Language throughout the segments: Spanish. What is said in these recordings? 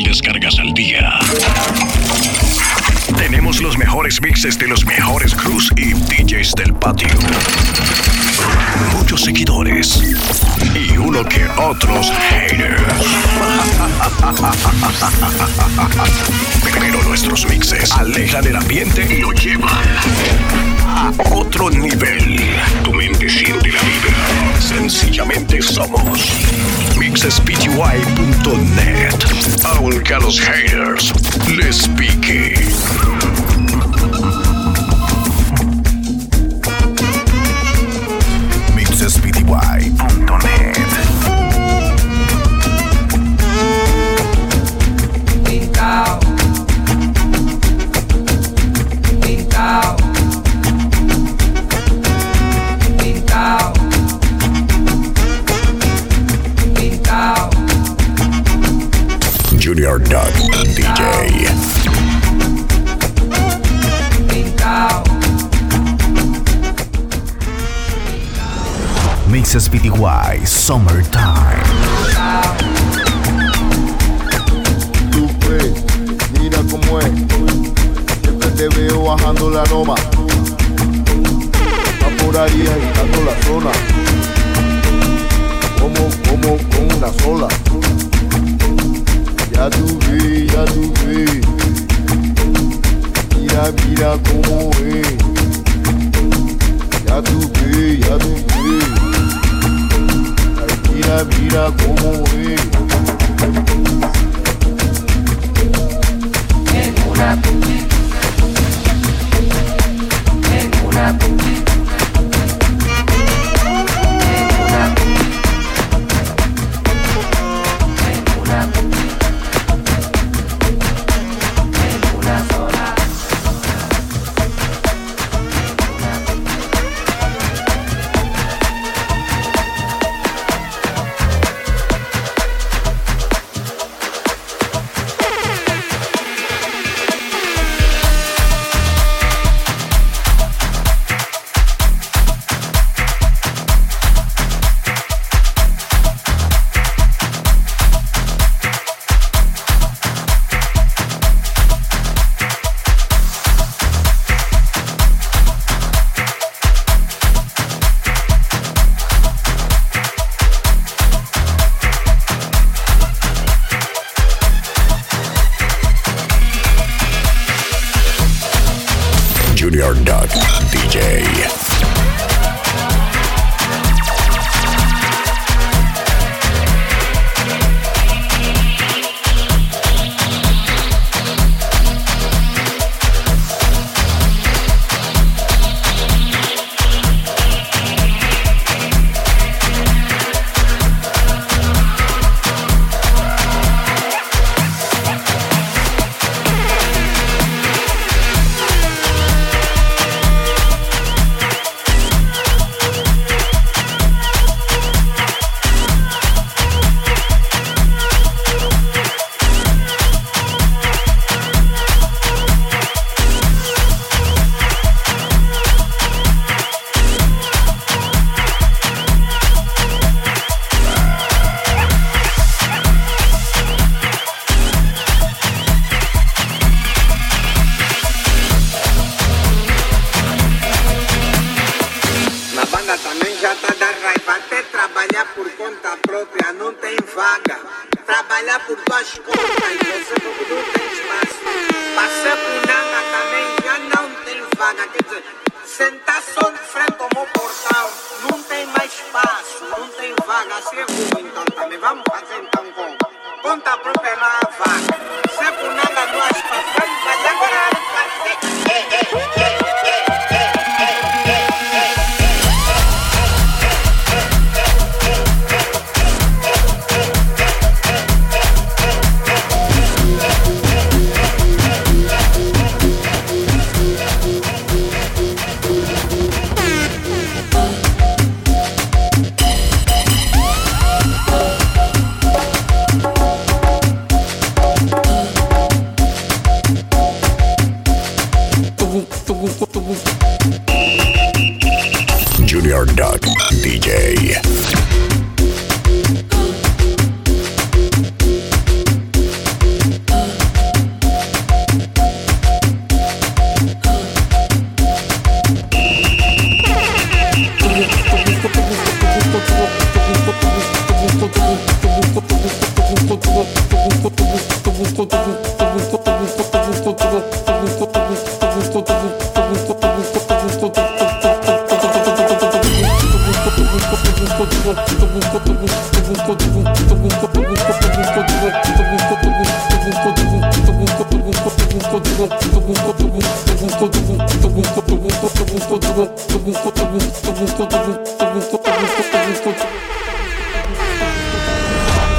descargas al día. Tenemos los mejores mixes de los mejores crews y DJs del patio. Muchos seguidores y uno que otros haters. Pero nuestros mixes alejan el ambiente y lo llevan a otro nivel. Tu mente siente la vida. Sencillamente somos mixspty.net. Aunque a los haters les pique. Why summer time? vida como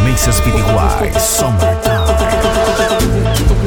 Mesas Vidiguais, Summertime.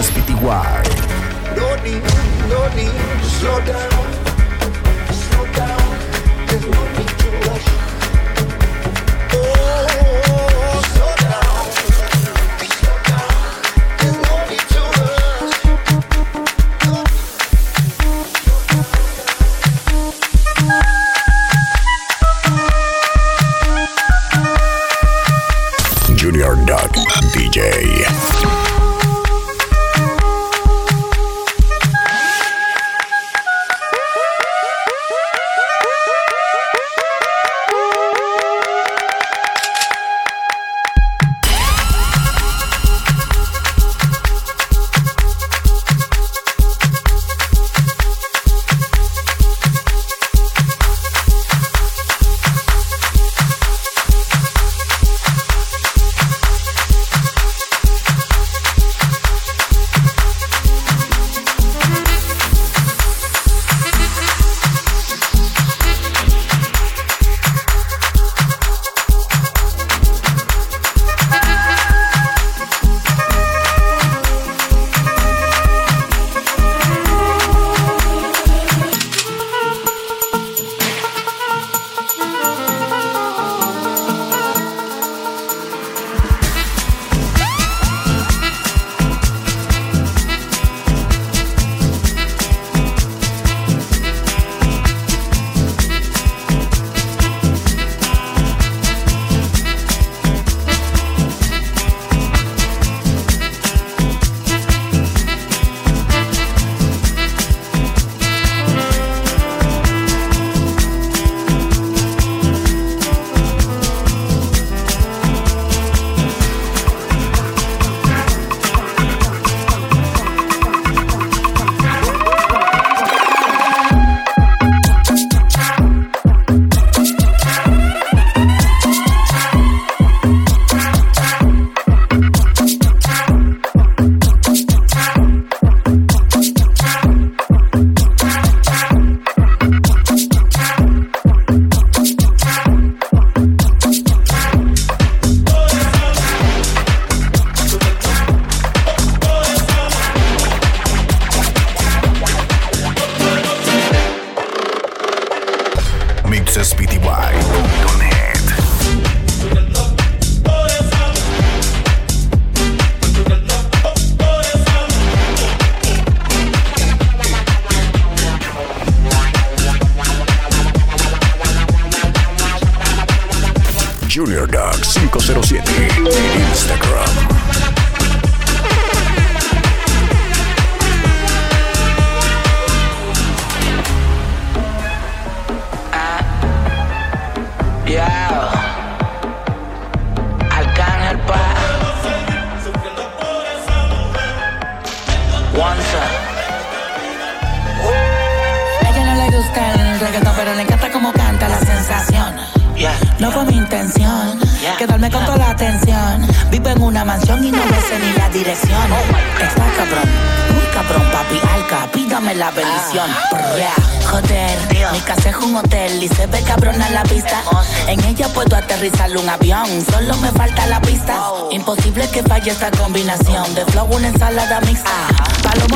Moses Pty. No need, no need to slow down. Slow down. There's no need to rush. Oh.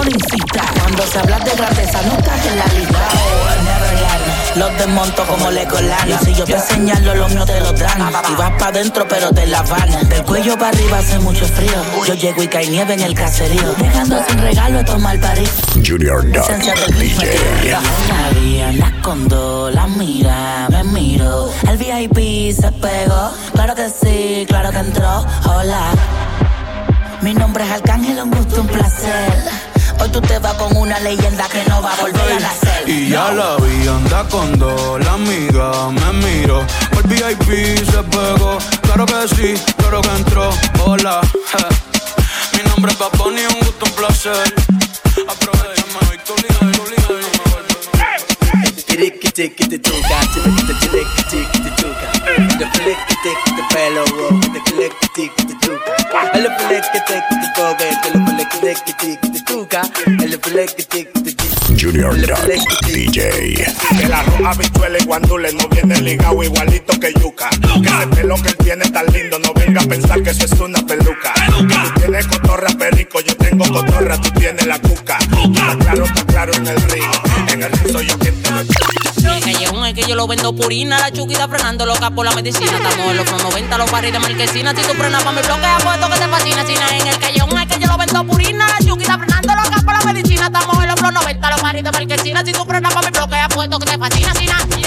Cuando se habla de grandeza no estás en la lista. Los desmonto como le Y si yo te señalo, los míos te lo dan. Y vas pa' dentro, pero te la van. Del cuello para arriba hace mucho frío. Yo llego y cae nieve en el caserío. Dejando sin regalo a tomar París. Junior del DJ. La vi en la condo, la mira, me miro. El VIP se pegó, claro que sí, claro que entró. Hola, mi nombre es Arcángel, un gusto, un placer. Hoy tú te vas con una leyenda que no va a volver a nacer. Y ya la vi, anda con dos, la amiga me miro. El VIP se pegó, claro que sí, claro que entró. Hola, je. mi nombre es Bunny, un gusto, un placer. Aprovechame hoy, tu liga, tu liga, yo me vuelvo. Tiki tiki the tuka, tiki tiki tiki the tuka. The flick tiki the pelo, the click tiki the tuka. El flick tiki Junior Dog DJ. Que la roja habichuela y guandule no viene ligado igualito que yuca. Que ese pelo que él tiene tan lindo, no venga a pensar que eso es una peluca. Tú tienes cotorra perico, yo tengo cotorra, tú tienes la cuca. Está claro, está claro en el río. En el río soy yo quien te El callejón es que yo lo vendo purina, la chuquita frenando loca por la medicina. Estamos en los Pro 90, los paris de marquesina. Si tú frenas pa' mi bloque, apuesto que te fascina. Si en el callejón es que yo lo vendo purina, la chuquita frenando estamos en los 90, los maridos marquesinas. Si tu programa me bloquea, puesto que te fascina, sin nada.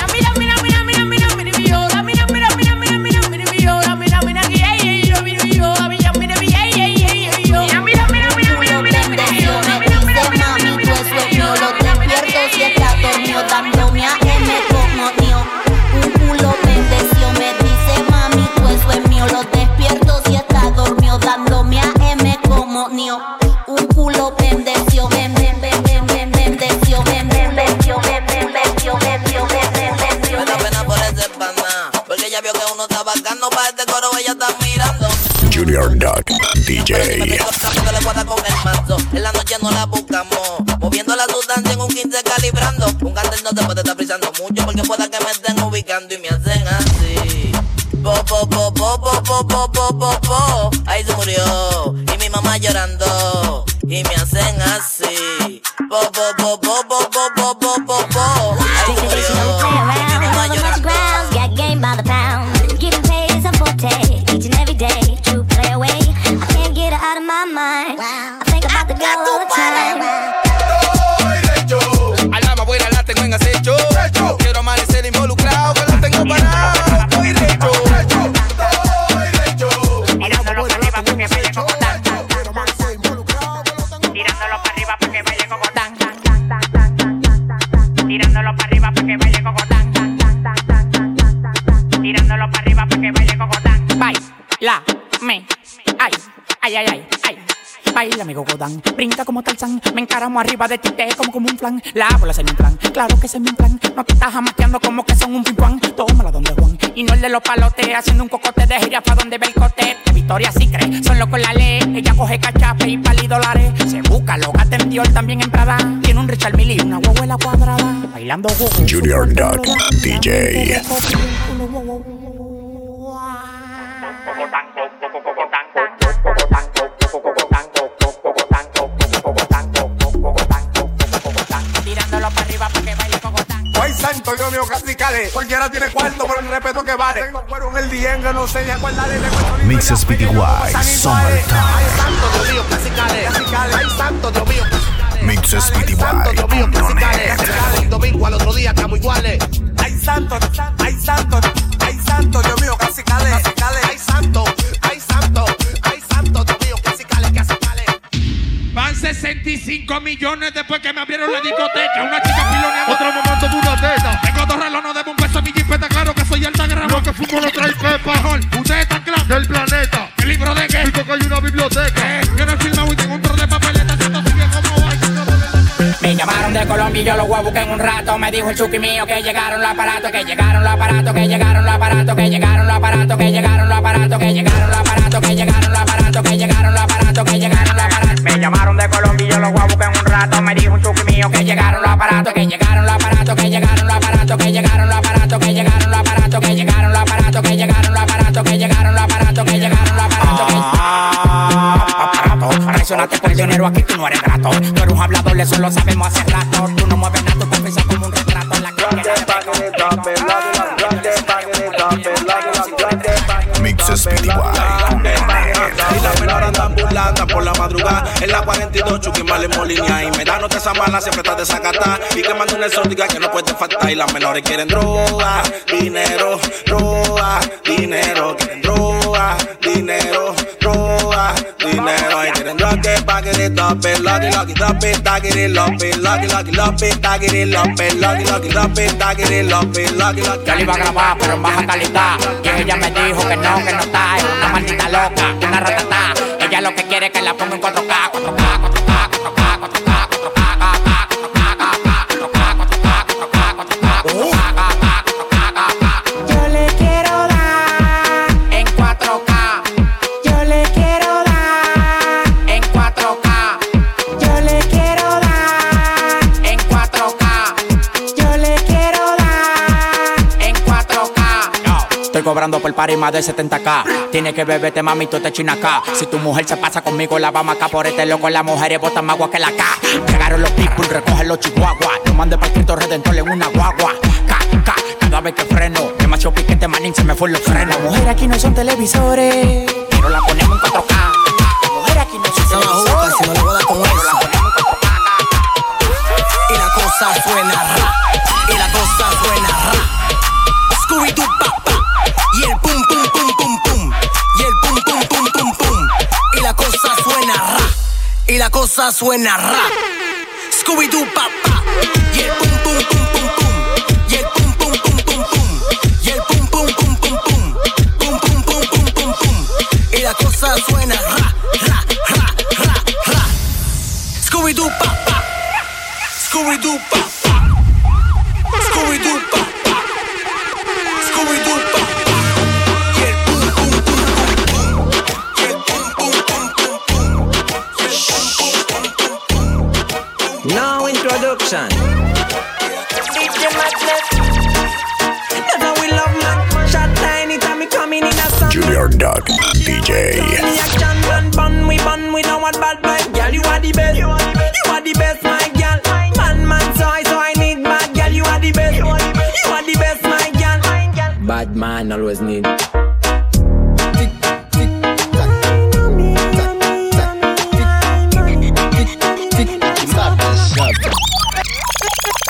En la noche no la buscamos. Moviendo la sustancia en un 15 calibrando. Un cartel no te puede estar frisando mucho porque pueda que me estén ubicando y me hacen así. Po, po, po, po, po, po, po, po, po, po. Ahí se murió. Y mi mamá llorando. Y me hacen así. Po, po, po, po, po, po, po, po, po, po. Como Tarzán Me encaramo arriba de ti, te como como un flan La bola se me plan, claro que se me plan No te estás jamaqueando como que son un pimpán Tómala donde Juan, y no el de los palotes Haciendo un cocote de jirafa donde ve el cote De Victoria sí cree, son locos la ley Ella coge cachape y pali dólares Se busca, lo gata en Dior, también en Prada Tiene un Richard Mille y una huevuela cuadrada Bailando Junior Dog DJ. santo, yo mío, casi calé. Cualquiera tiene cuarto por el respeto que vale. Tengo cuero en el dienga, no sé ni a cuál dale. Mixes PDY, Summertime. Ay, santo, Dios mío, casi calé. Ay, santo, Dios mío, Mixes PDY, El domingo al otro día estamos iguales. Ay, santo, ay, santo, ay, santo, Dios mío, casi calé. Ay, santo, ay, santo. 65 millones después que me abrieron la discoteca. Una chica piloneando. Otra mamando una teta. Tengo dos relones de un peso mi jipeta. Claro que soy alta grama. Lo que fumo lo trae Pepa. Ustedes están claros. Del planeta. El libro de qué. Digo que hay una biblioteca. Eh, yo no he tengo un trozo de papeletas. Como hay. Me llamaron de Colombia y yo los voy a buscar en un rato. Me dijo el chuki mío que llegaron los aparatos, que llegaron los aparatos, que llegaron los aparatos, que llegaron los aparatos, que llegaron los aparatos, que llegaron los aparatos. Un. Me dijo el chuki mío que llegaron los aparatos, que llegaron los aparatos, que llegaron los aparatos, que llegaron los aparatos, que llegaron los aparatos, que llegaron los aparatos, que llegaron los aparatos, que llegaron los aparatos, que llegaron los aparatos, aparato. Traicionaste por dinero, aquí tú no eres grato. Tú eres un hablador, eso lo sabemos hace rato. Tú no mueves nada, por la madrugada. En la 42 Chucky Male Molinia. Y me da nota esa mala, siempre está desacatada. Y que manda una exótica que no puede faltar. Y las menores quieren droga, dinero, droga, dinero. Quieren droga, dinero, droga, dinero. Y quieren droga que pa' que it up it, lucky, lucky, drop it, tag it, it, up it, lucky, lucky, love it, tag it, it, up it, lucky, lucky, drop it, tag it, it, up it, lucky, lucky. Yo le iba a grabar, pero en baja calidad. Y ella me dijo que no, que no está. Es una maldita loca, una ratata. Ella lo que quiere es que la ponga en 4K, 4K, 4K, party más de 70k. Tiene que beberte, mami, tú te china acá. Si tu mujer se pasa conmigo, la vamos acá por este loco. Las mujeres botan más agua que la K. Llegaron los people, recogen los chihuahuas. Yo mandé para Cristo Redentor en una guagua. K, K, cada vez que freno. Demasiado piquete, manín, se me fue los frenos. Las mujeres aquí no son televisores, pero la ponemos en 4K. Las mujeres aquí no son televisores. si no le voy a dar con pero la ponemos en 4K. Y la cosa suena ra. suena rap. Scooby-Doo, pap.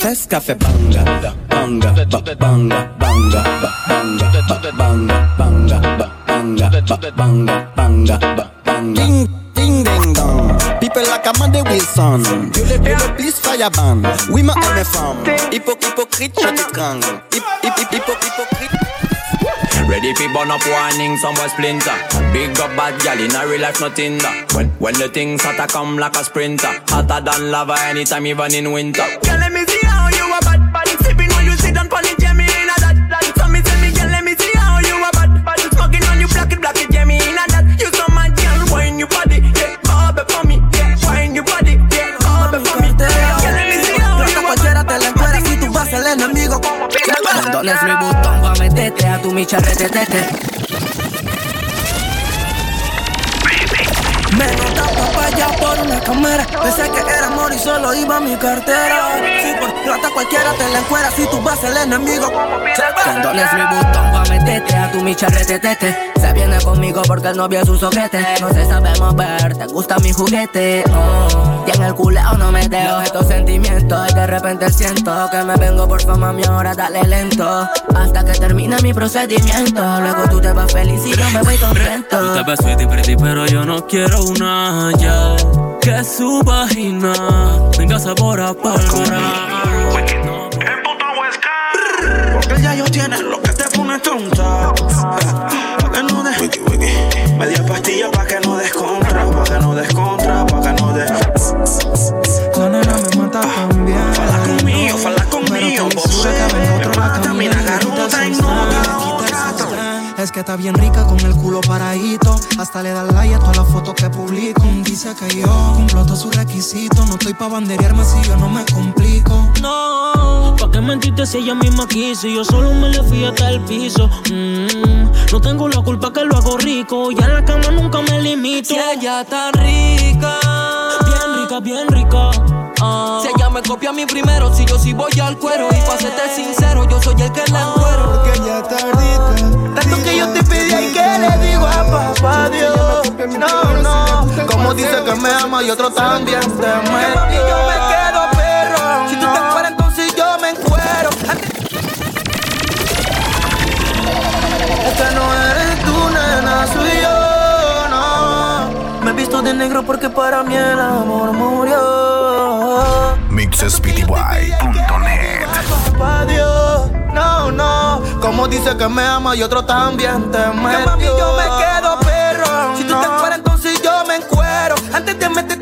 Fes café banga, banga, ba- banga, banga, ba- banga, ba- banga, banga, ba- banga, ba- banga, banga, ba- banga. Ding, ding, ding, dong. People like Amanda Wilson. You le, you le, please fire ban. Oui, ma aime femme. Hypo, hypocrite, je t'étrangle. Hip, hip, hip, hypo, hypocrite. Ready fi burn up warning, some boy splinter. Big up bad gal in a real life, nothing that. When when the things hotter come like a sprinter, hotter than lava anytime, even in winter. Girl, let me see el enemigo. Condones mi botón pa' meterte a tu micha retetete. Me nota papaya por una cámara. Pensé que era amor y solo iba mi cartera. Si por plata cualquiera te la encuera si tú vas el enemigo. Condones mi botón pa' meterte a tu micha retetete. Se viene conmigo porque el novio es un soquete. No se sabe mover, te gusta mi juguete. Oh. En el culeo no me dejo estos sentimientos. Y de repente siento que me vengo por fama, mi hora dale lento. Hasta que termine mi procedimiento. Luego tú te vas feliz y yo me voy contento. Tú te ves sweetie pretty, pero yo no quiero una ya. que su vagina tenga sabor a pólvora. Porque ya yo tiene lo que te pone tonta. Que no. Media pastilla pa' que Es que está bien rica con el culo paradito. Hasta le da like a todas las fotos que publico. Dice que yo cumplo todos sus requisitos. No estoy pa' banderearme si yo no me complico. No, ¿pa' qué mentiste si ella misma quiso? Y yo solo me le fui hasta el piso. Mm, no tengo la culpa que lo hago rico. Ya en la cama nunca me limito. Si ella está rica, bien rica, bien rica. Si ella me copia a mí primero, si yo sí voy al cuero. Y pa' serte sincero, yo soy el que la encuero. Porque está rica. Tanto que yo te pedí y que le digo a papá Dios. No, no. Como dice que me ama y otro también te Mami, de negro porque para mí el amor murió. Dios, no, no. Como dice que me ama y otro también te metió. mami, yo me quedo perro. Si tú te encueras, entonces yo me encuero. Antes de meterte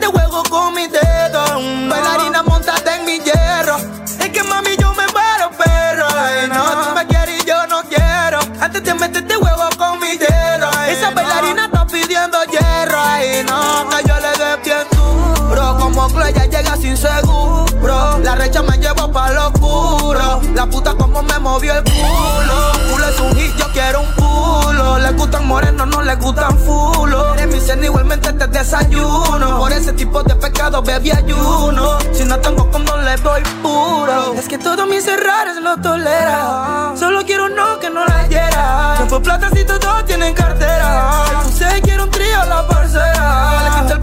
ella llega sin seguro. La recha me llevo pa' lo oscuro. La puta como me movió el culo. Culo es un hit, yo quiero un culo. Le gustan morenos, no le gustan fulo. Eres mi cena, igualmente te desayuno. Por ese tipo de pecado, bebí ayuno. Si no tengo como le doy puro. Es que todos mis errores lo tolera. Solo quiero no que no la hiera. No fue plata si todos tienen cartera. Sé, quiero un trío, la parcera.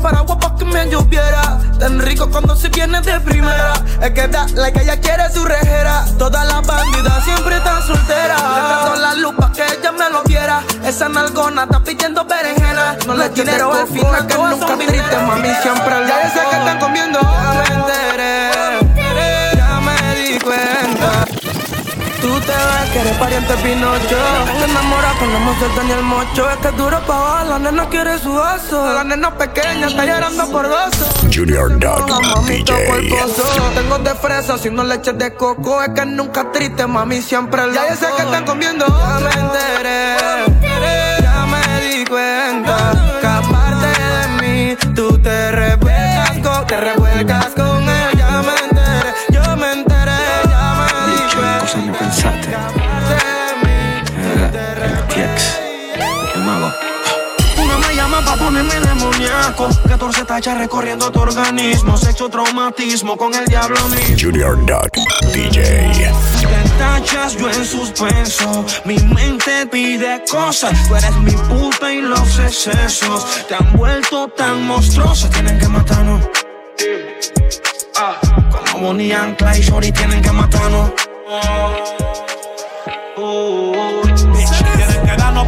Le paraguas pa' que me lloviera. Tan rico cuando se viene de primera. Es que da la que ella quiere su rejera. Todas las bandidas siempre están solteras. Le prendo la luz pa' que ella me lo viera. Esa nalgona está pidiendo berenjena. No le dinero al final que nunca triste, mami, siempre el Ya sé que están comiendo. Ya me enteré. Que eres pariente Pinocho. Te enamoras con la mujer Daniel Mocho. Es que es duro pa' bajar, la nena quiere su oso. La nena pequeña está llorando por gozo. Junior Dog DJ Tengo de fresa, si no leche de coco. Es que nunca triste, mami, siempre el Ya yo sé que están comiendo Ya me enteré Ya me di cuenta. Que aparte de mí Tú te revuelcas con, te revuelcas con 14 tachas recorriendo tu organismo Sexo traumatismo con el diablo mismo. Junior Dog DJ Te tachas yo en suspenso. Mi mente pide cosas. Tú eres mi puta y los excesos. Te han vuelto tan monstruosa Tienen que matarnos. Como Bonnie and Clyde Shorty tienen que matarnos. Darnos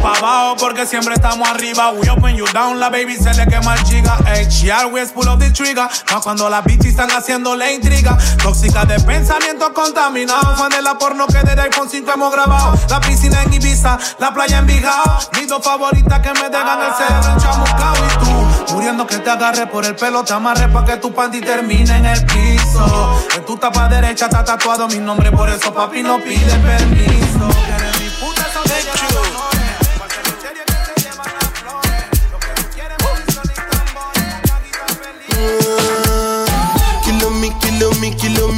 abajo porque siempre estamos arriba. We open you down, la baby se le quema el chica. Ey, she always pull up the trigger. Más cuando las bitches están haciendo la intriga. Tóxica de pensamientos contaminados. Fan de la porno que desde iPhone 5 hemos grabado. La piscina en Ibiza, la playa en Bijao. Mis dos favoritas que me dejan el cerebro enchamucao. Y tú, muriendo que te agarre por el pelo, te amarre pa' que tu panty termine en el piso. En tu tapa derecha está tatuado mi nombre, por eso papi no pide permiso. Mi puta,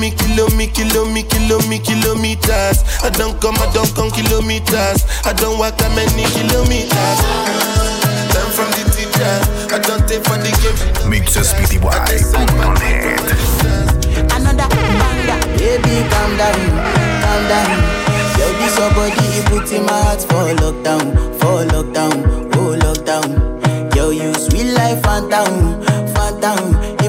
me, kilo me, kilo me, kilo me, kilometers. I don't come, I don't come kilometers. I don't walk that many kilometers. Learn from the teacher. I don't take for the game. MixSPTY.net Another banger, baby, calm down, calm down. Yo, this your body, it puts in my heart for lockdown, for lockdown, oh lockdown. Yo, you sweet life, phantom, phantom.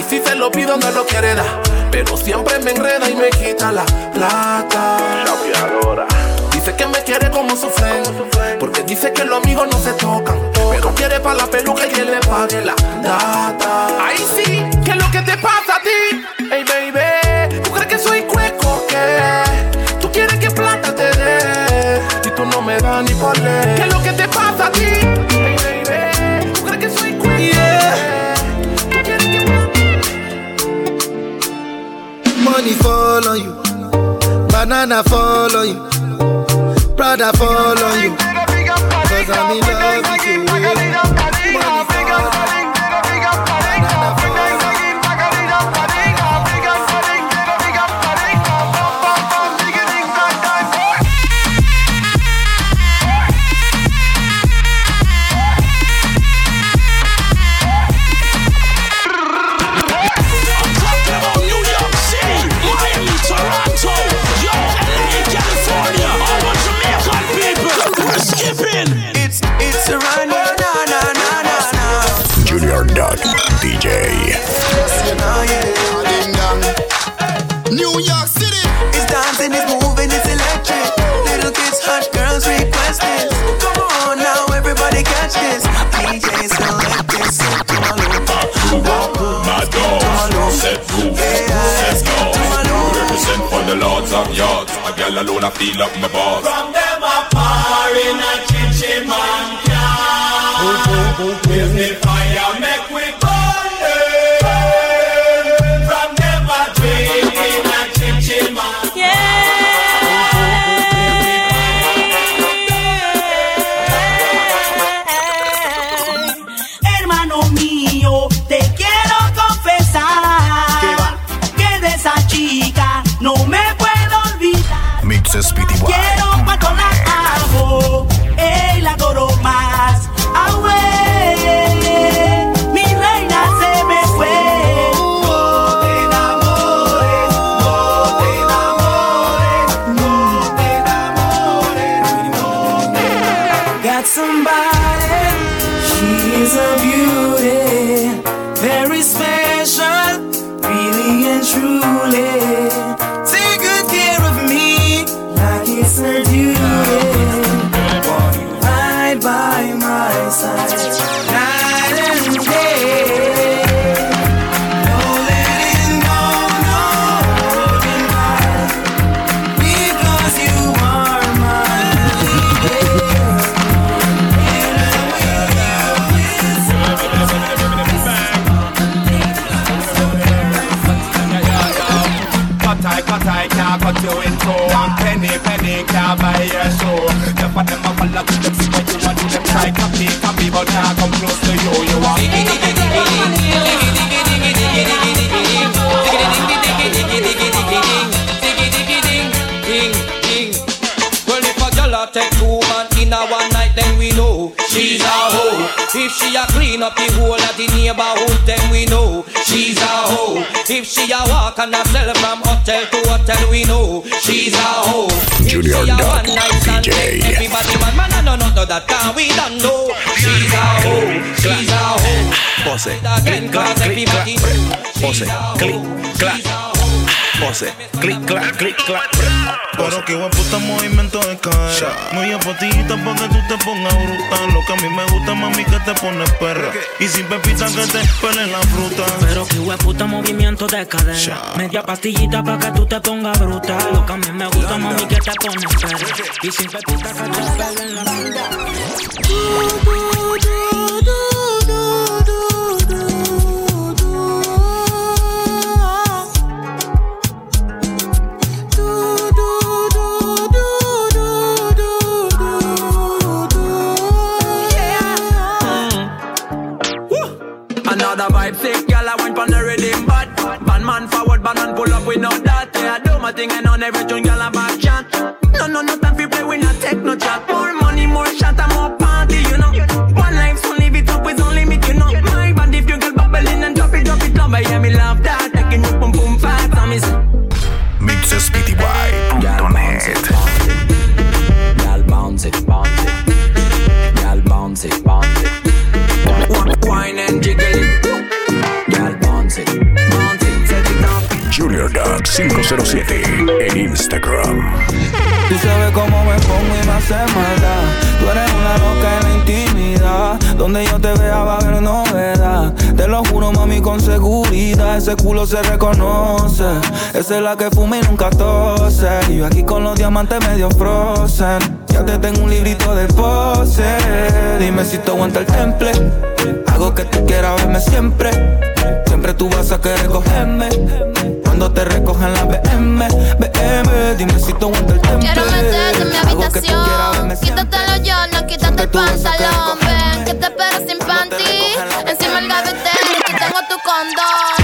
Y si se lo pido, no lo quiere dar. Pero siempre me enreda y me quita la plata. Dice que me quiere como sufren. Porque dice que los amigos no se tocan. Pero quiere para la peluca y que le pague la data. Ahí sí, ¿qué es lo que te pasa a ti? Hey baby, ¿tú crees que soy cueco? ¿Qué? ¿Tú quieres que plata te dé? Y tú no me das ni por ley. Banana fall on you, Prada fall on you. Cause I'm in love with you. Of yards. A gal alone, I feel up my balls. From them a par in a chinchy man can. With the fire a and a sell from hotel to hotel, we know she's a hoe. Junior Duck one night stand, DJ. everybody man, man, I know none of that we don't know. She's a hoe, she's a hoe. Pose, Again, cause everybody know Pose, click, clap. Pose, click, clap, click, clap. Pero que puta movimiento de cadera. Muy apotita pa' que tú te pongas brutal. Lo que a mí me gusta, mami, que te pones perra. Y sin pepita que te pelen la fruta. Pero que puta movimiento de cadera. Media pastillita pa' que tú te pongas bruta. Lo que a mí me gusta, mami, que te pones perra. Y sin pepita que te pelen la fruta. Another vibe. Sick, girl, I went on the rhythm, but Bad man forward, bad man pull up, we know that. Yeah, I do my thing and on every tune, girl, I back chant. No, no, no time for play, we not take no chat. More money, more shot, and more party, you know. One life, so live it up, it's only limit, you know. My band, if you get bubbling and drop it, drop it, love, I hear me love se reconoce. Esa es la que fuma y nunca tose. Y yo aquí con los diamantes medio frozen. Ya te tengo un librito de pose. Dime si te aguanta el temple. Hago que tú quieras verme siempre. Siempre tú vas a querer cogerme. Cuando te recogen la BM, BM, dime si tú aguanta el temple. Quiero meterte en mi habitación. Quítate los no quítate el pantalón. Ven, que te espero sin panty. Encima el gavetero, aquí tengo tu condón.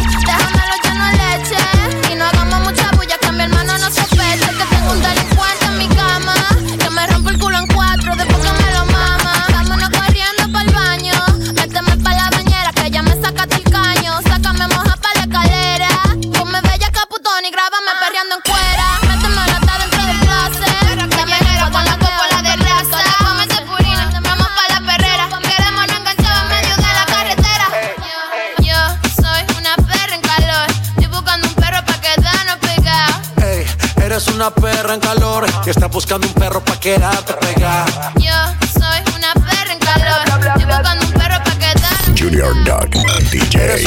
Perra en calor que está buscando un perro pa' quedarte pegada. Yo soy una perra en calor. Estoy buscando un perro pa' quedarnos Junior Duck, DJ.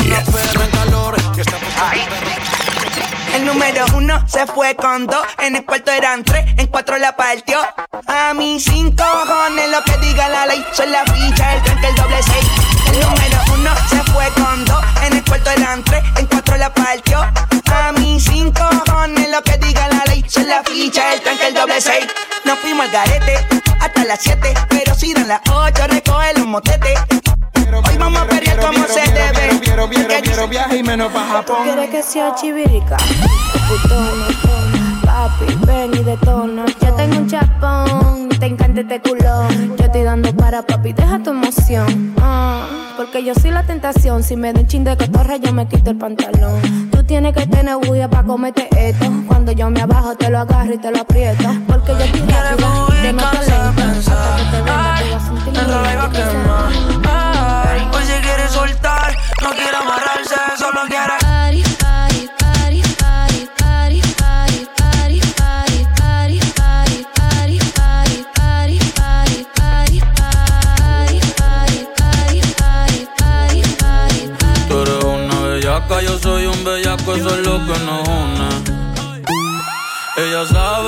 El número uno se fue con dos, en el cuarto eran tres, en cuatro la partió. A mí cinco cojones lo que diga la ley, son la ficha, el tranque, el doble seis. Fuimos al garete hasta las siete, pero si dan las ocho recoge los motetes. Hoy vamos a pelear como se debe. Quiero, quiero, quiero viaje y menos pa' Japón. ¿Quieres que sea chivirica? Putona, papi, ven y detona. Yo tengo un chapón, te encanta este culón. Yo estoy dando para papi, deja tu emoción. Ah, porque yo soy la tentación. Si me da un chin de cotorra, yo me quito el pantalón. Tienes que tener bulla pa' comerte esto. Cuando yo me abajo, te lo agarro y te lo aprieto. Porque yo estoy rápida. Hasta que te venda, te vas a sentir El rolo iba a quemar. Ey, Hoy se quiere soltar, no quiere amarrarse, solo quiere. Bellaco, eso es lo. Ella sabe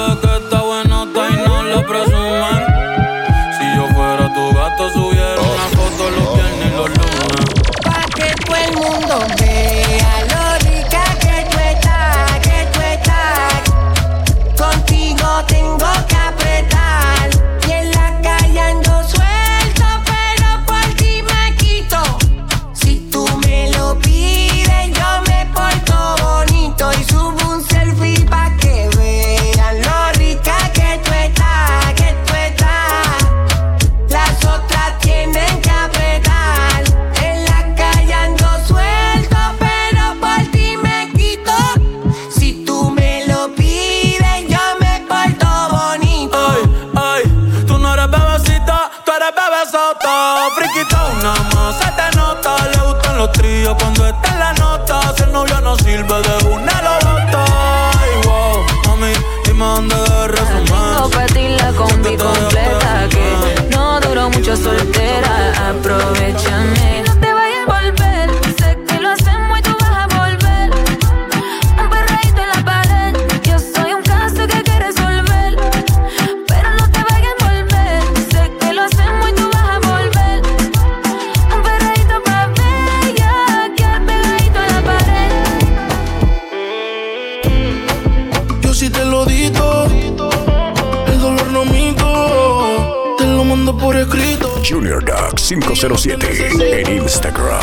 07 en Instagram.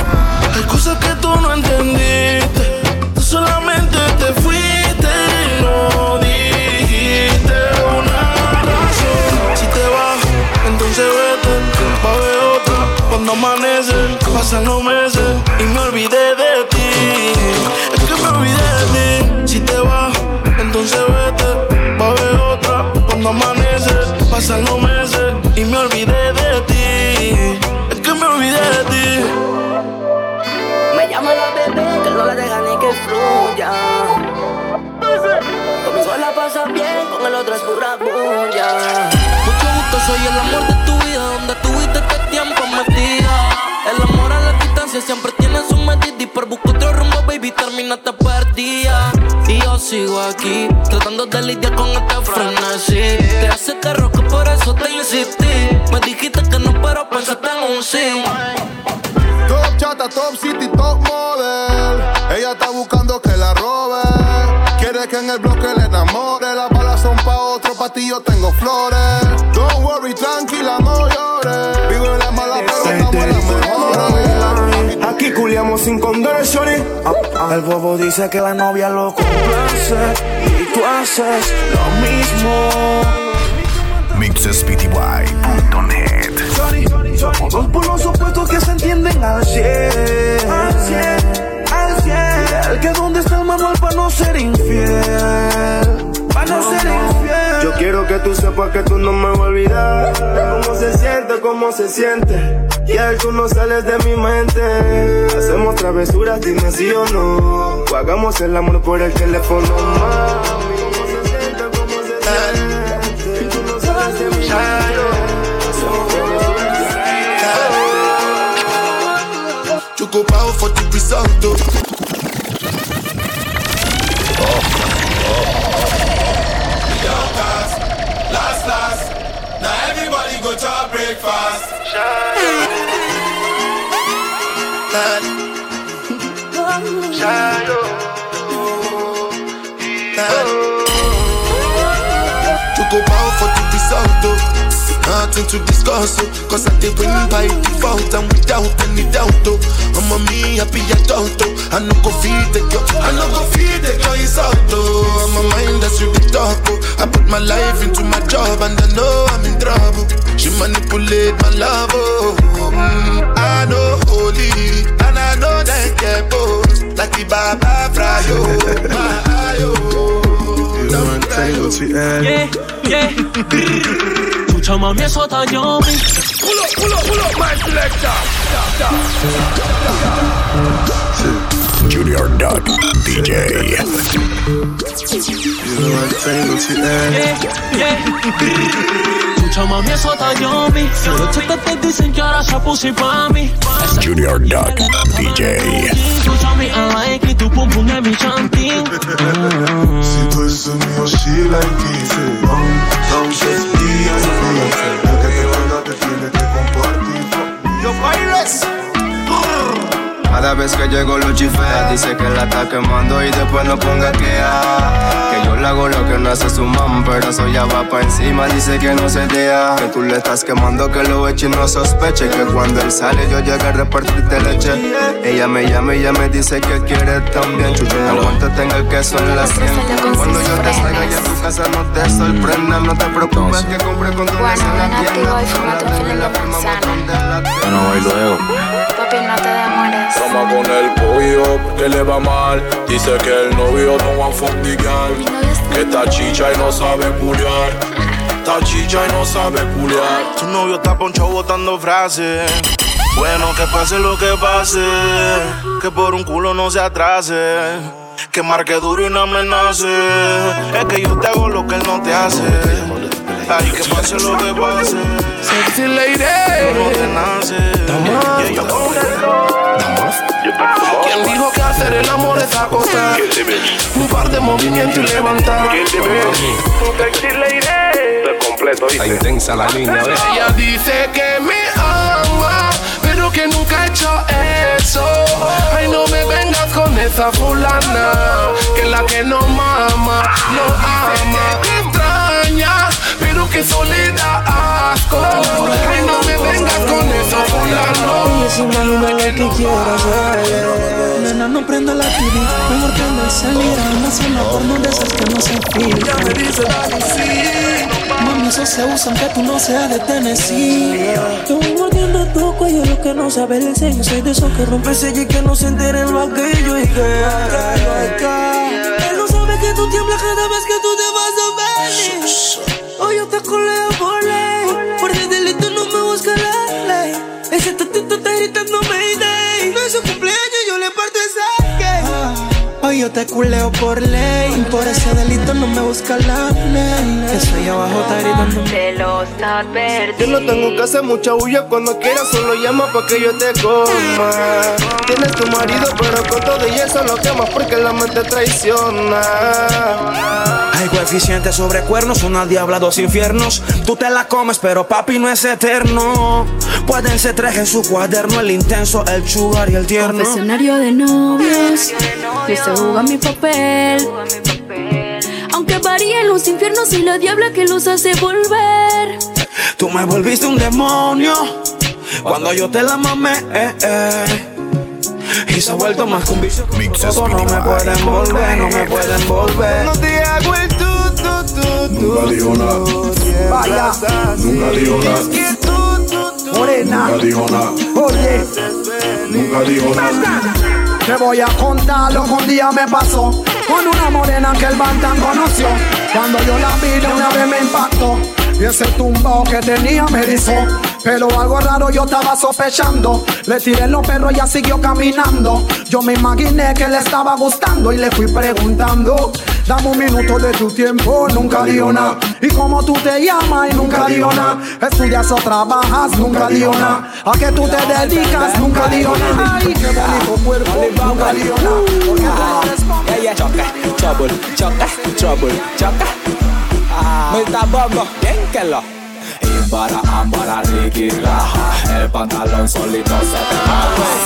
Hay cosas que tú no entendiste, tú solamente te fuiste y no dijiste una razón. Si te vas, entonces vete, va a ver otra. Cuando amanece, pasan los meses y me olvidé de ti. Es que me olvidé de ti. Si te vas, entonces vete, va a ver otra. Cuando amanece, pasan los meses y me olvidé de ti. Olvidé de ti. Me llama la bebé que no la deja ni que fluya. Conmigo la pasa bien, con el otro es pura bulla. Mucho gusto, soy el amor de tu vida, donde tuviste este tiempo metida. El amor a la siempre tiene su medida y por buscar otro rumbo, baby, terminaste perdida. Y yo sigo aquí, tratando de lidiar con este frenesí. Te hace terror que por eso te insistí. Me dijiste que no, pero pensaste en un sí. Top chata, top city, top model. Ella está buscando que la robe. Quiere que en el bloque le enamore. Las balas son pa' otro, pa' tengo flores. Don't worry, tranquila, no llores. Vivo en la Sin condones, shorty. El bobo dice que la novia lo complace y tú haces lo mismo. MixSPTY.net Somos dos polos opuestos que se entienden al 100. Al 100, al 100. El que dónde está el manual para no ser infiel. Para no ser infiel. Quiero que tú sepas que tú no me vas a olvidar. Cómo se siente, cómo se siente. Y él tú no sales de mi mente. Hacemos travesuras, dime sí o no. O hagamos el amor por el teléfono, mami. Cómo se siente, cómo se siente. Y tú no sales de mi mente. Hacemos travesuras, Choco power for the breakfast. Choco power for the risotto. Nothing to discuss, oh, cause I did win by default and without any doubt. Oh. I'm a me happy adult, oh. I no go feed the girl, I no go feed the girl, it's out, oh. I'm a mind that's you the talk, oh. I put my life into my job and I know I'm in trouble. She manipulate my love, oh. Mm, I know holy, and I know that get both. Like the Baba Frayo, my ayo. Yeah, yeah. Escucha mami, eso dañó mi. Pull up, pull up, pull up, my selector. Junior Duck DJ. Yeah, yeah. Escucha mami, eso dañó mi. Pero chicas te dicen que ahora se puso pa' mí. Junior Duck DJ. Escucha mi I like it, tu pum pum es mi chanting. Si tú eres mío, she like it. Don't say día, Cada vez que llego lo chifea Dice que la está quemando y después no ponga que ah, Que yo le hago lo que no hace su mam Pero eso ya va pa' encima, dice que no se dea Que tú le estás quemando, que lo eche y no sospeche Que cuando él sale yo llego a repartirte leche. Ella me llama y ya me dice que quiere también. Chucho, no aguanta, tenga el queso en la sien. Cuando yo te salga ya a tu casa no te sorprenda No te preocupes que compré con tu en la tienda. Bueno, voy luego. Te demores. Con el pollo porque le va mal. Dice que el novio no va a fundigar. Que está chicha y no sabe culiar. Está chicha y no sabe culiar. Tu novio está ponchado botando frases. Bueno, que pase lo que pase. Que por un culo no se atrase. Que marque duro y no amenace. Es que yo te hago lo que él no te hace. Ay, que pase lo que pase. Sexy lady. No te nace. Ella ¿Quién dijo que hacer el amor es acostar? Un par de movimientos y levantar. Sexy lady. completo, Está intensa la niña, ¿ves? Ella dice que me ama, pero que nunca ha hecho eso. Ay, no me vengas con esa fulana, que la que no mama, no ama. Me lo que quieras ver. Nena, no prenda la TV, mejor prenda el celular. Anda haciendo porno de esas que no se filtran. Ya me dice dale sí. Mami, eso se usa aunque tú no seas de Tennessee. Te voy mordiendo tu cuello, lo que no sabe el sello. Soy de esos que rompe sello y que no se entere el vaquillo. Y que, él no sabe que tú tiemblas cada vez que tú te vas a venir. Hoy yo te coleo por gritando Mayday. No es su cumpleaños, yo le parto esa gay. Hoy yo te culeo por ley. Por ese delito no me busca la ley. Estoy abajo, está gritando. Te los advertí. Yo no tengo que hacer mucha bulla cuando quieras, solo llama pa' que yo te coma. Tienes tu marido, pero con todo y eso lo quemas porque la mente traiciona. Hay coeficientes sobre cuernos, una diabla, dos infiernos. Tú te la comes, pero papi no es eterno. Pueden ser tres en su cuaderno, el intenso, el chugar y el tierno. Confesionario de novios, yo se juega mi papel. Aunque varíen los infiernos y la diabla que los hace volver. Tú me volviste un demonio cuando yo te la mamé. eh, eh. Y se ha vuelto más que un vicio. Todo no me pueden volver, no me pueden volver. No te hago el tu, tu, tu, Nunca dijo nada. Vaya. Nunca dijo nada. Morena. Nunca dijo nada. Oye. Nunca dijo nada. Te voy a contar lo que un día me pasó Con una morena que el Bantan conoció Cuando yo la vi de una vez me impactó Y ese tumbao que tenía me erizó Pero algo raro yo estaba sospechando. Le tiré los perros y ella siguió caminando. Yo me imaginé que le estaba gustando Y le fui preguntando. Dame un minuto de tu tiempo, nunca nada. Y como tú te llamas y nunca dijo nada. Estudias o trabajas, nunca nada. A que tú te dedicas, nunca dijo nada. Ay, qué bonito cuerpo, nunca dijo nada. Trouble, choca, trouble, choca. Ah, Mr. Bombo, bien que lo. Y para ambara, Ricky raja. El pantalón solito se te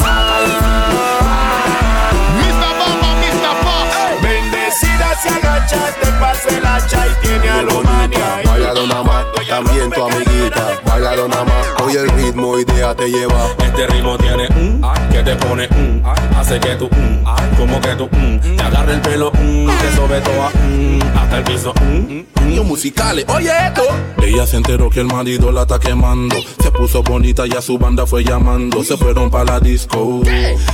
Mr. se agacha, te pase el hacha y tiene a lo mania. Bailalo nada más, también tu amiguita. Bailalo nada más, hoy el ritmo y déjate llevar. Este ritmo tiene un que te pone un hace que tú un como que tú un te agarra el pelo un te sobe toda un hasta el piso un Niños musicales, oye esto. Ella se enteró que el marido la está quemando. Se puso bonita y a su banda fue llamando. Se fueron para la disco.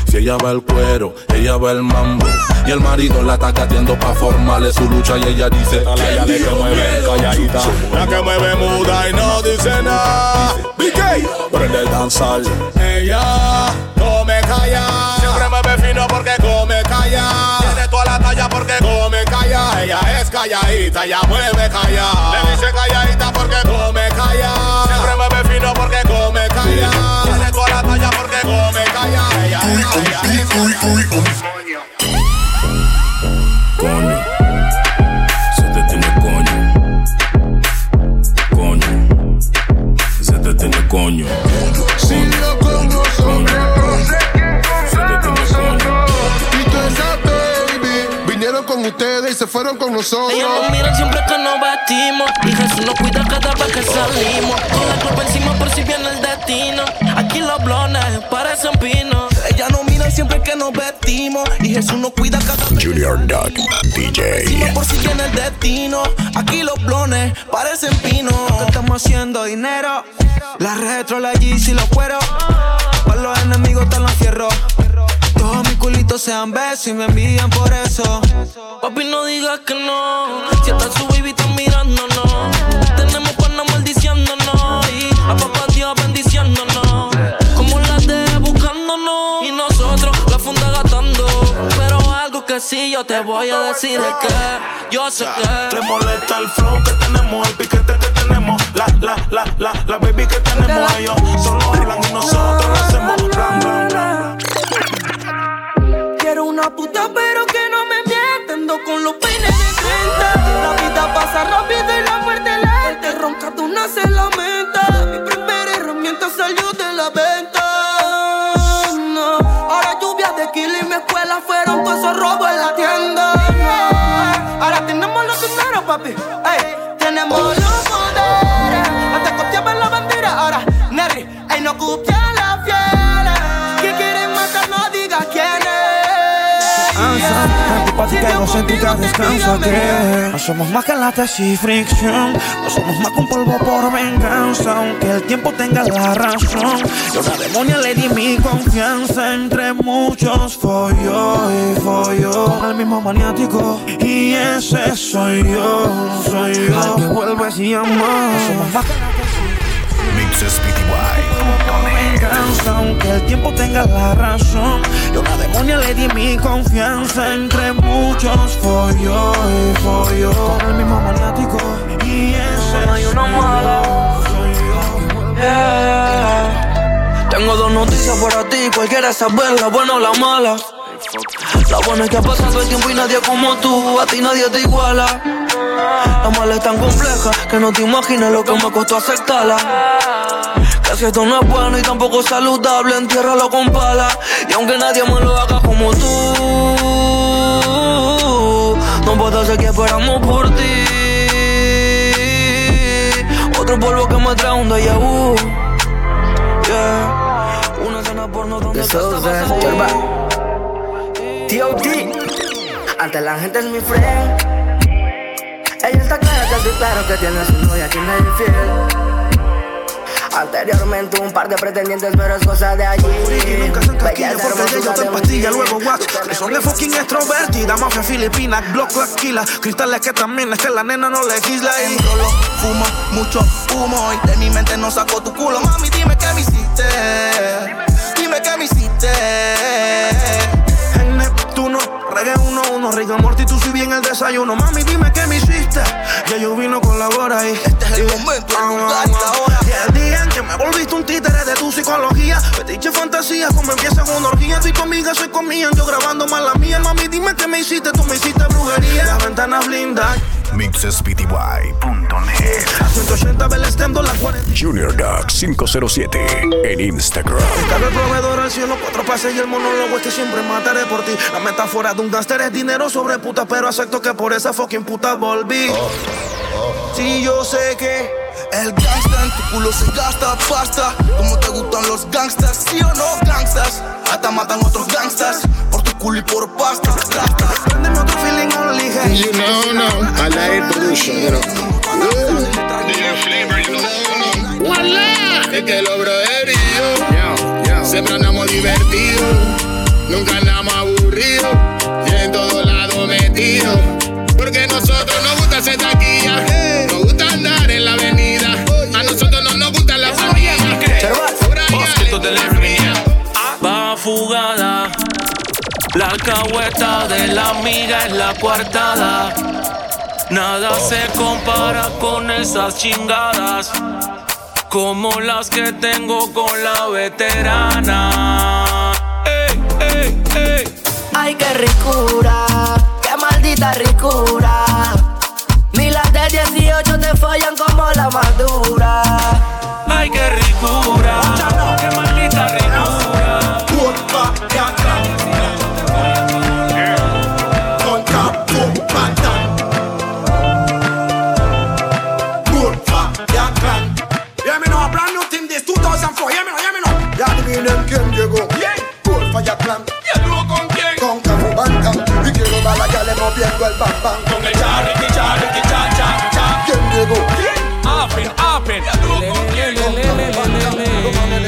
Si ella va el cuero, ella va el mambo. Y el marido la está cateando pa' formarle su lucha. Y ella dice: a la yale que mueve calladita La que mueve muda y no dice nada. BK, prende el danzal ella come calla. Siempre mueve fino porque come calla. Tiene toda la talla porque come calla. Ella es calladita, ella mueve calla. Le dice calladita porque come calla. Siempre mueve fino porque come calla. Tiene toda la talla porque come calla. Ella es calladita. coño coño. Y toda esa baby vinieron con ustedes y se fueron con nosotros. Ellos nos miran siempre que nos vestimos Y Jesús nos cuida cada vez que salimos. Con la culpa encima por si viene el destino. Aquí los blones parecen pinos siempre que nos vestimos Y Jesús nos cuida cada vez Junior Duck DJ. por si viene el destino Aquí los blones parecen pinos Que estamos haciendo dinero La retro, la Yeezy, los cueros Para los enemigos están los fierros todos mis culitos sean besos y me envían por eso. Papi, no digas que no. Si hasta su baby está mirándonos. Algo que sí yo te voy a decir es que yo sé que. Te molesta el flow que tenemos, el piquete que tenemos, la, la, la, la, la baby que tenemos. Ellos solo hablan y nosotros lo hacemos. Blan, blan, blan. Quiero una puta pero que no me mienta Ando con los peines de 30 La vida pasa rápido y la muerte lenta Ronca tú nace la lamenta Mi primera herramienta salió de la venta todos esos robos en la tienda. No. Ahora tenemos los dineros papi. Ey, Tenemos los poderes. Hasta copiaba la bandera Ahora, Nerry, ey, no copia Antipática, egocéntrica, descánsate. No somos más que latas y fricción. No somos más que un polvo por venganza. Aunque el tiempo tenga la razón. Yo a la demonia le di mi confianza. Entre muchos folló y folló. Al mismo maniático. Y ese soy yo, soy yo. Al que vuelves y amas. No somos más que latas y aunque el tiempo tenga la razón. Yo una demonia le di mi confianza entre muchos follo y follo. Con el mismo maniático y ese no hay uno malo. Soy yo. Yeah. Tengo dos noticias para ti, cualquiera saber la buena o la mala. La buena es que ha pasado el tiempo y nadie como tú, a ti nadie te iguala. La mala es tan compleja que no te imaginas lo que me costó aceptarla. Que si esto no es bueno y tampoco saludable, entiérralo con pala. Y aunque nadie me lo haga como tú, no puedo hacer que esperamos por ti. Otro polvo que me trae un déjà vu. Yeah. Una cena porno donde. T.O.D. Ante la gente es mi friend. Ella está clara estoy claro que tiene su novia quien es infiel. Anteriormente un par de pretendientes, pero es cosa de allí. Nunca se encasquilla Belleza porque ellos de un pastilla, luego. Que son de fucking extrovertida, mafia filipina, Glock Aquila. Cristales que también es que la nena no legisla y Solo fumo mucho humo y de mi mente no saco tu culo. Mami, dime qué me hiciste. Dime qué me hiciste. Neptuno, reggae uno uno, and Morty, tú si bien el desayuno. Mami, dime qué me hiciste. Ya yo vino colabora y este es el momento, el lugar y la hora. Y el día en que me volviste un títere de tu psicología. Fetiche fantasía, como empieza una orgía. Tú y tu amiga se comían, yo grabando más la mía. Mami, dime qué me hiciste, tú me hiciste brujería. Las ventanas blindas. MixSPTY.net 180 Bell Stem, la 40. Junior Duck 507 en Instagram. Cabe el proveedor al cielo, cuatro pases y el monólogo es que siempre mataré por ti. La metáfora de un gánster es dinero sobre puta, pero acepto que por esa fucking puta volví. Sí, yo sé que el gangsta en tu culo se gasta pasta. Como te gustan los gangsters, sí o no, gangstas. Hasta matan otros gangstas por tu culo y por pasta. Préndeme You know, no, I like production, you know. Wallah, es que lo brother y yo siempre andamos divertidos, nunca andamos aburridos y en todos lados metidos. Porque nosotros nos gusta hacer taquilla, La alcahueta de la amiga es la coartada. Nada se compara con esas chingadas. Como las que tengo con la veterana. Ey, ey, ey. Ay, qué ricura, qué maldita ricura. Milas de 18 te follan como la madura. Ay, qué ricura. Clan. ¿Y el dúo con quién? Con Cafu Bantam. Y quiero dar la gale moviendo el bam bam. Con el charri, charri, cha, cha, cha. ¿Quién llegó? Apen, apen.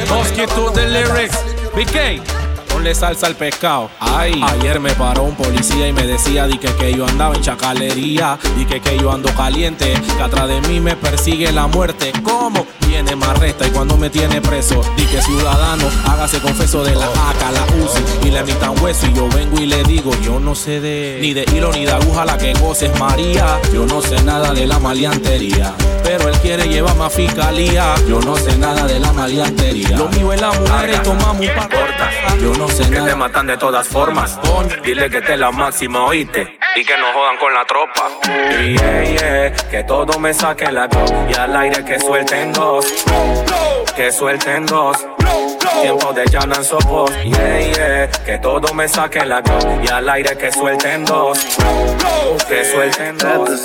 Mosquito de lyrics. BK. Ponle salsa al pescado. Ay. Ayer me paró un policía y me decía di que, que yo andaba en chacalería. Y que, que yo ando caliente. Que atrás de mí me persigue la muerte. ¿Cómo? Viene me arresta y cuando me tiene preso. Di que ciudadano, hágase confeso de la AK, la UCI y le emitan hueso. Y yo vengo y le digo, yo no sé de ni de hilo ni de aguja la que goces María. Yo no sé nada de la maleantería. Pero él quiere llevarme a fiscalía. Yo no sé nada de la maleantería. Lo mío es la mujer y tomamos un par Yo no sé Que nada. te matan de todas formas. Dile que te la máxima, oíste. Y que no jodan con la tropa. Y yeah, yeah, que todo me saque la go. Y al aire que suelten dos. Que suelten dos. Tiempo de no sopos. Yeah, yeah, que todo me saque la go. Y al aire que suelten dos. Que suelten dos.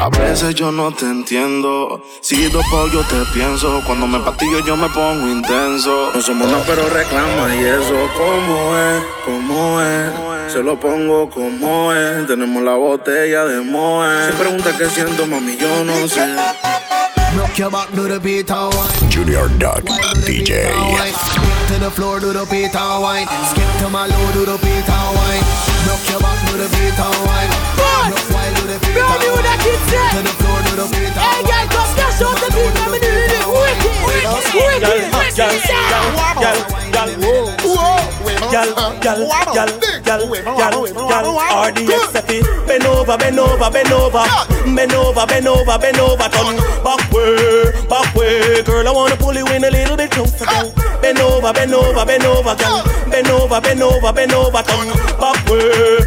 A veces yo no te entiendo. Si dopo yo te pienso. Cuando me patillo yo me pongo intenso. No somos nada, pero reclama y eso. ¿Cómo es? ¿Cómo es? Se lo pongo como es. Tenemos la botella de Moe. Si pregunta qué siento, mami, yo no sé. Rock your back, do the beat and wine. Junior Duck DJ. To the floor, do the beat and wine. Skip to my low, do the beat and wine. Rock your back, do the beat and wine. Rock the floor, to the. Hey, girl, come smash out the beat. I'm doing it wicked, wicked, wicked. Girl, girl, girl, girl, whoa. Gal, gal, gal, gal, gal, gal, RDXFE Bend over, bend over, bend over Bend over, bend over, bend over Turn back way, back way Girl, I wanna pull you in a little bit closer down Bend over, bend over, bend over, gal Bend over, bend over, bend over Turn back way,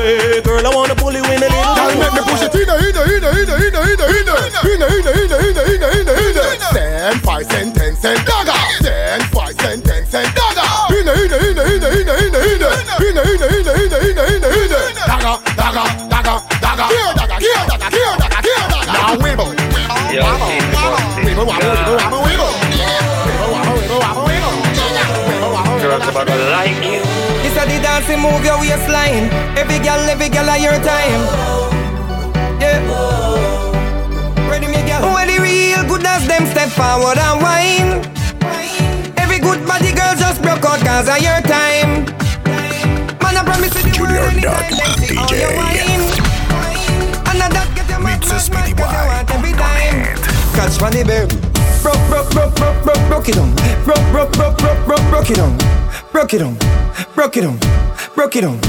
way, girl. I wanna pull you in a little bit. Girl, make me push it in, in, in, in, in, in, in, in, in, in, in, in, in, in, in, in. Ten, five, cent, ten cent, dagger. Ten, five, cent, ten cent, dagger. In, in, in, in, in, in, in, in, in, in, in, in, in, in, in, in. Dagger, dagger, dagger, dagger. Here, dagger, here, dagger, here, dagger, here, dagger. Now wibble, wibble, wibble, wibble, wibble, wibble. The move your waistline. Every girl, every girl at your time. Yeah. Ready me girl. When the real good as them step forward and whine. Every good body girl just broke out cause of your time. Man, I promise you the Junior world Dog anytime they see how DJ. you whine. And get your mad, mad, mad, Speedy 'cause you want every time. Catch funny baby. Broke, broke, broke, broke, broke, broke it on. Broke, broke, broke, broke, broke, broke it on. Broke it on. Broke it on. Broke it on.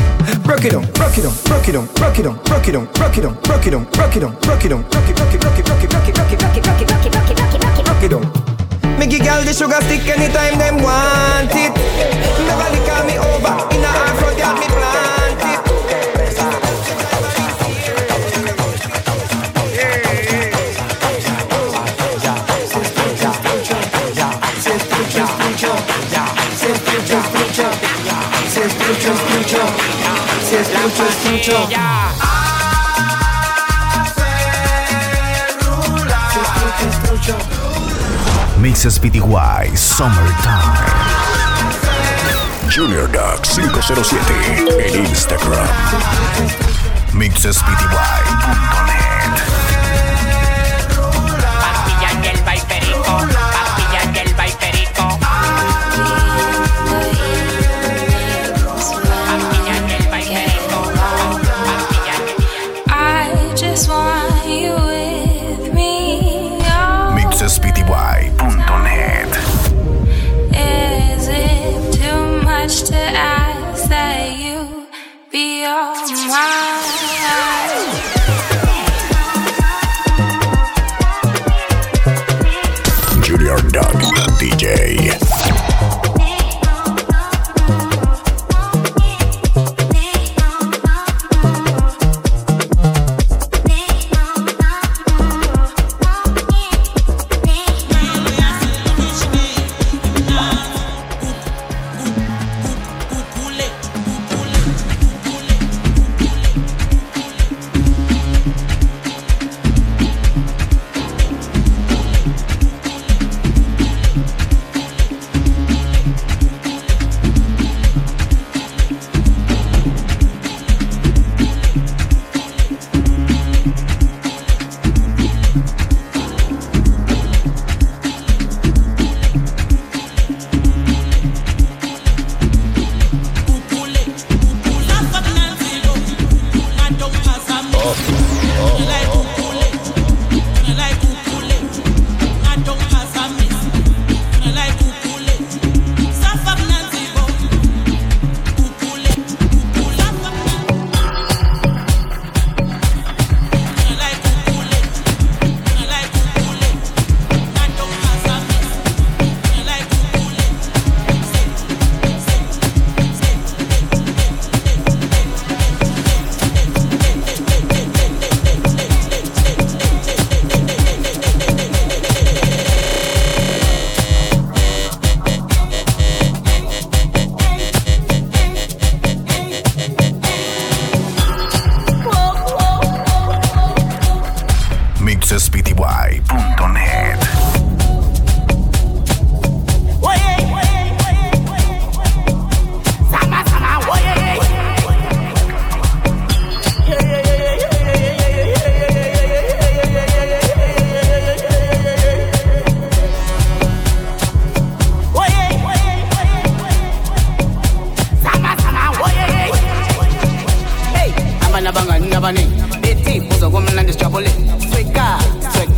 Broke it on. Broke it on. Broke it on. Broke it on. Broke it on. Broke it on. Broke it on. Broke it on. Broke it on. Broke it, broke it, broke it, broke it, broke it, broke it, broke it, broke it, broke it, broke it, broke it, broke it, broke it on. Me give girl the sugar stick anytime them want it. Never call me over. In a half front yard me plant it. Mixes PTY Summertime. Junior Dog 507 en Instagram. Mixespty.net.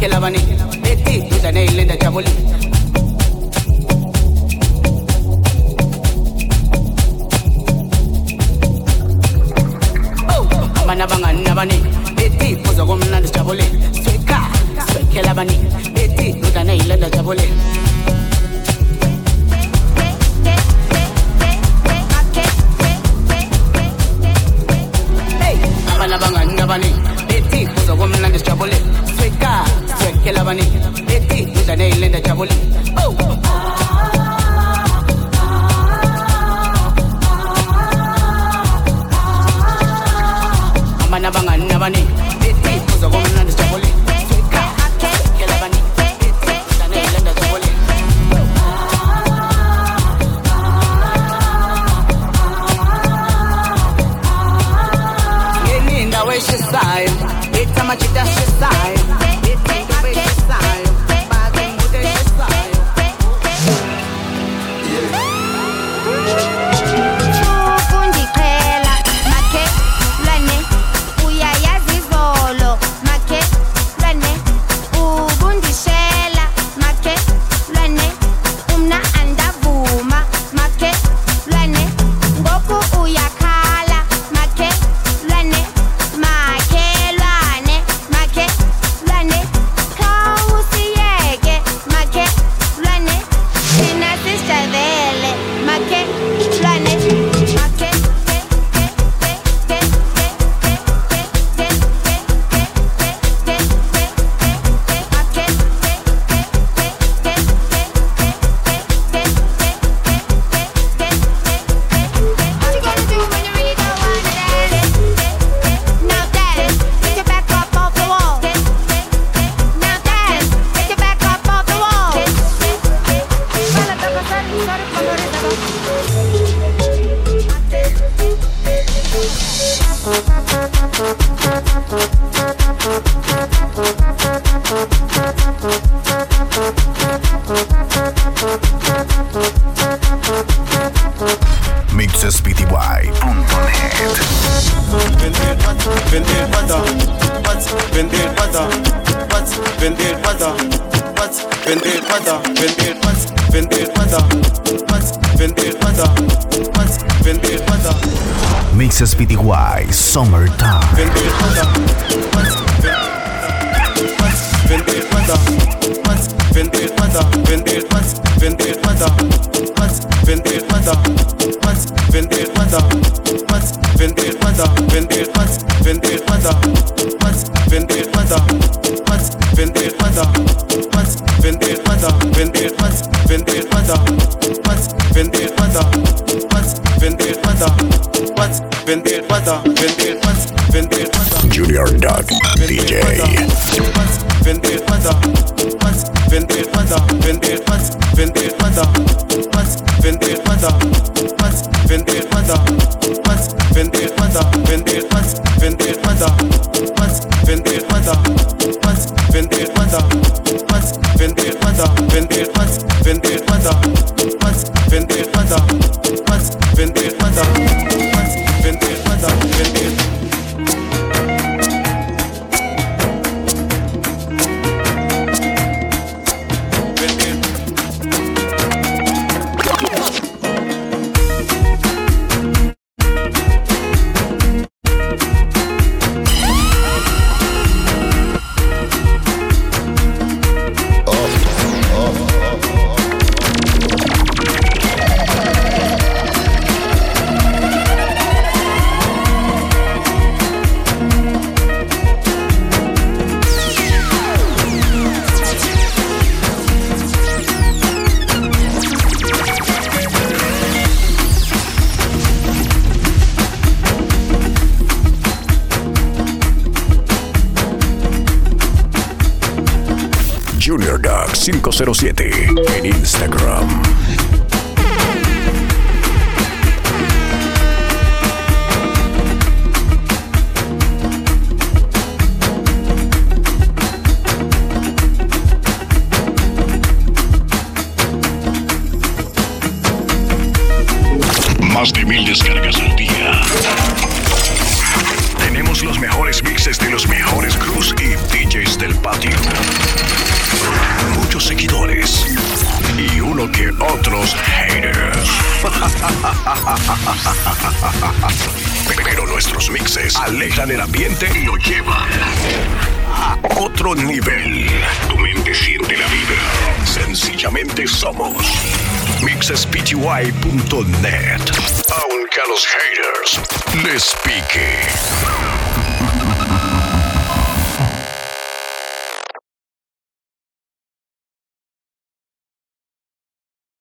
que la vanille. Tu t'en es l'aide de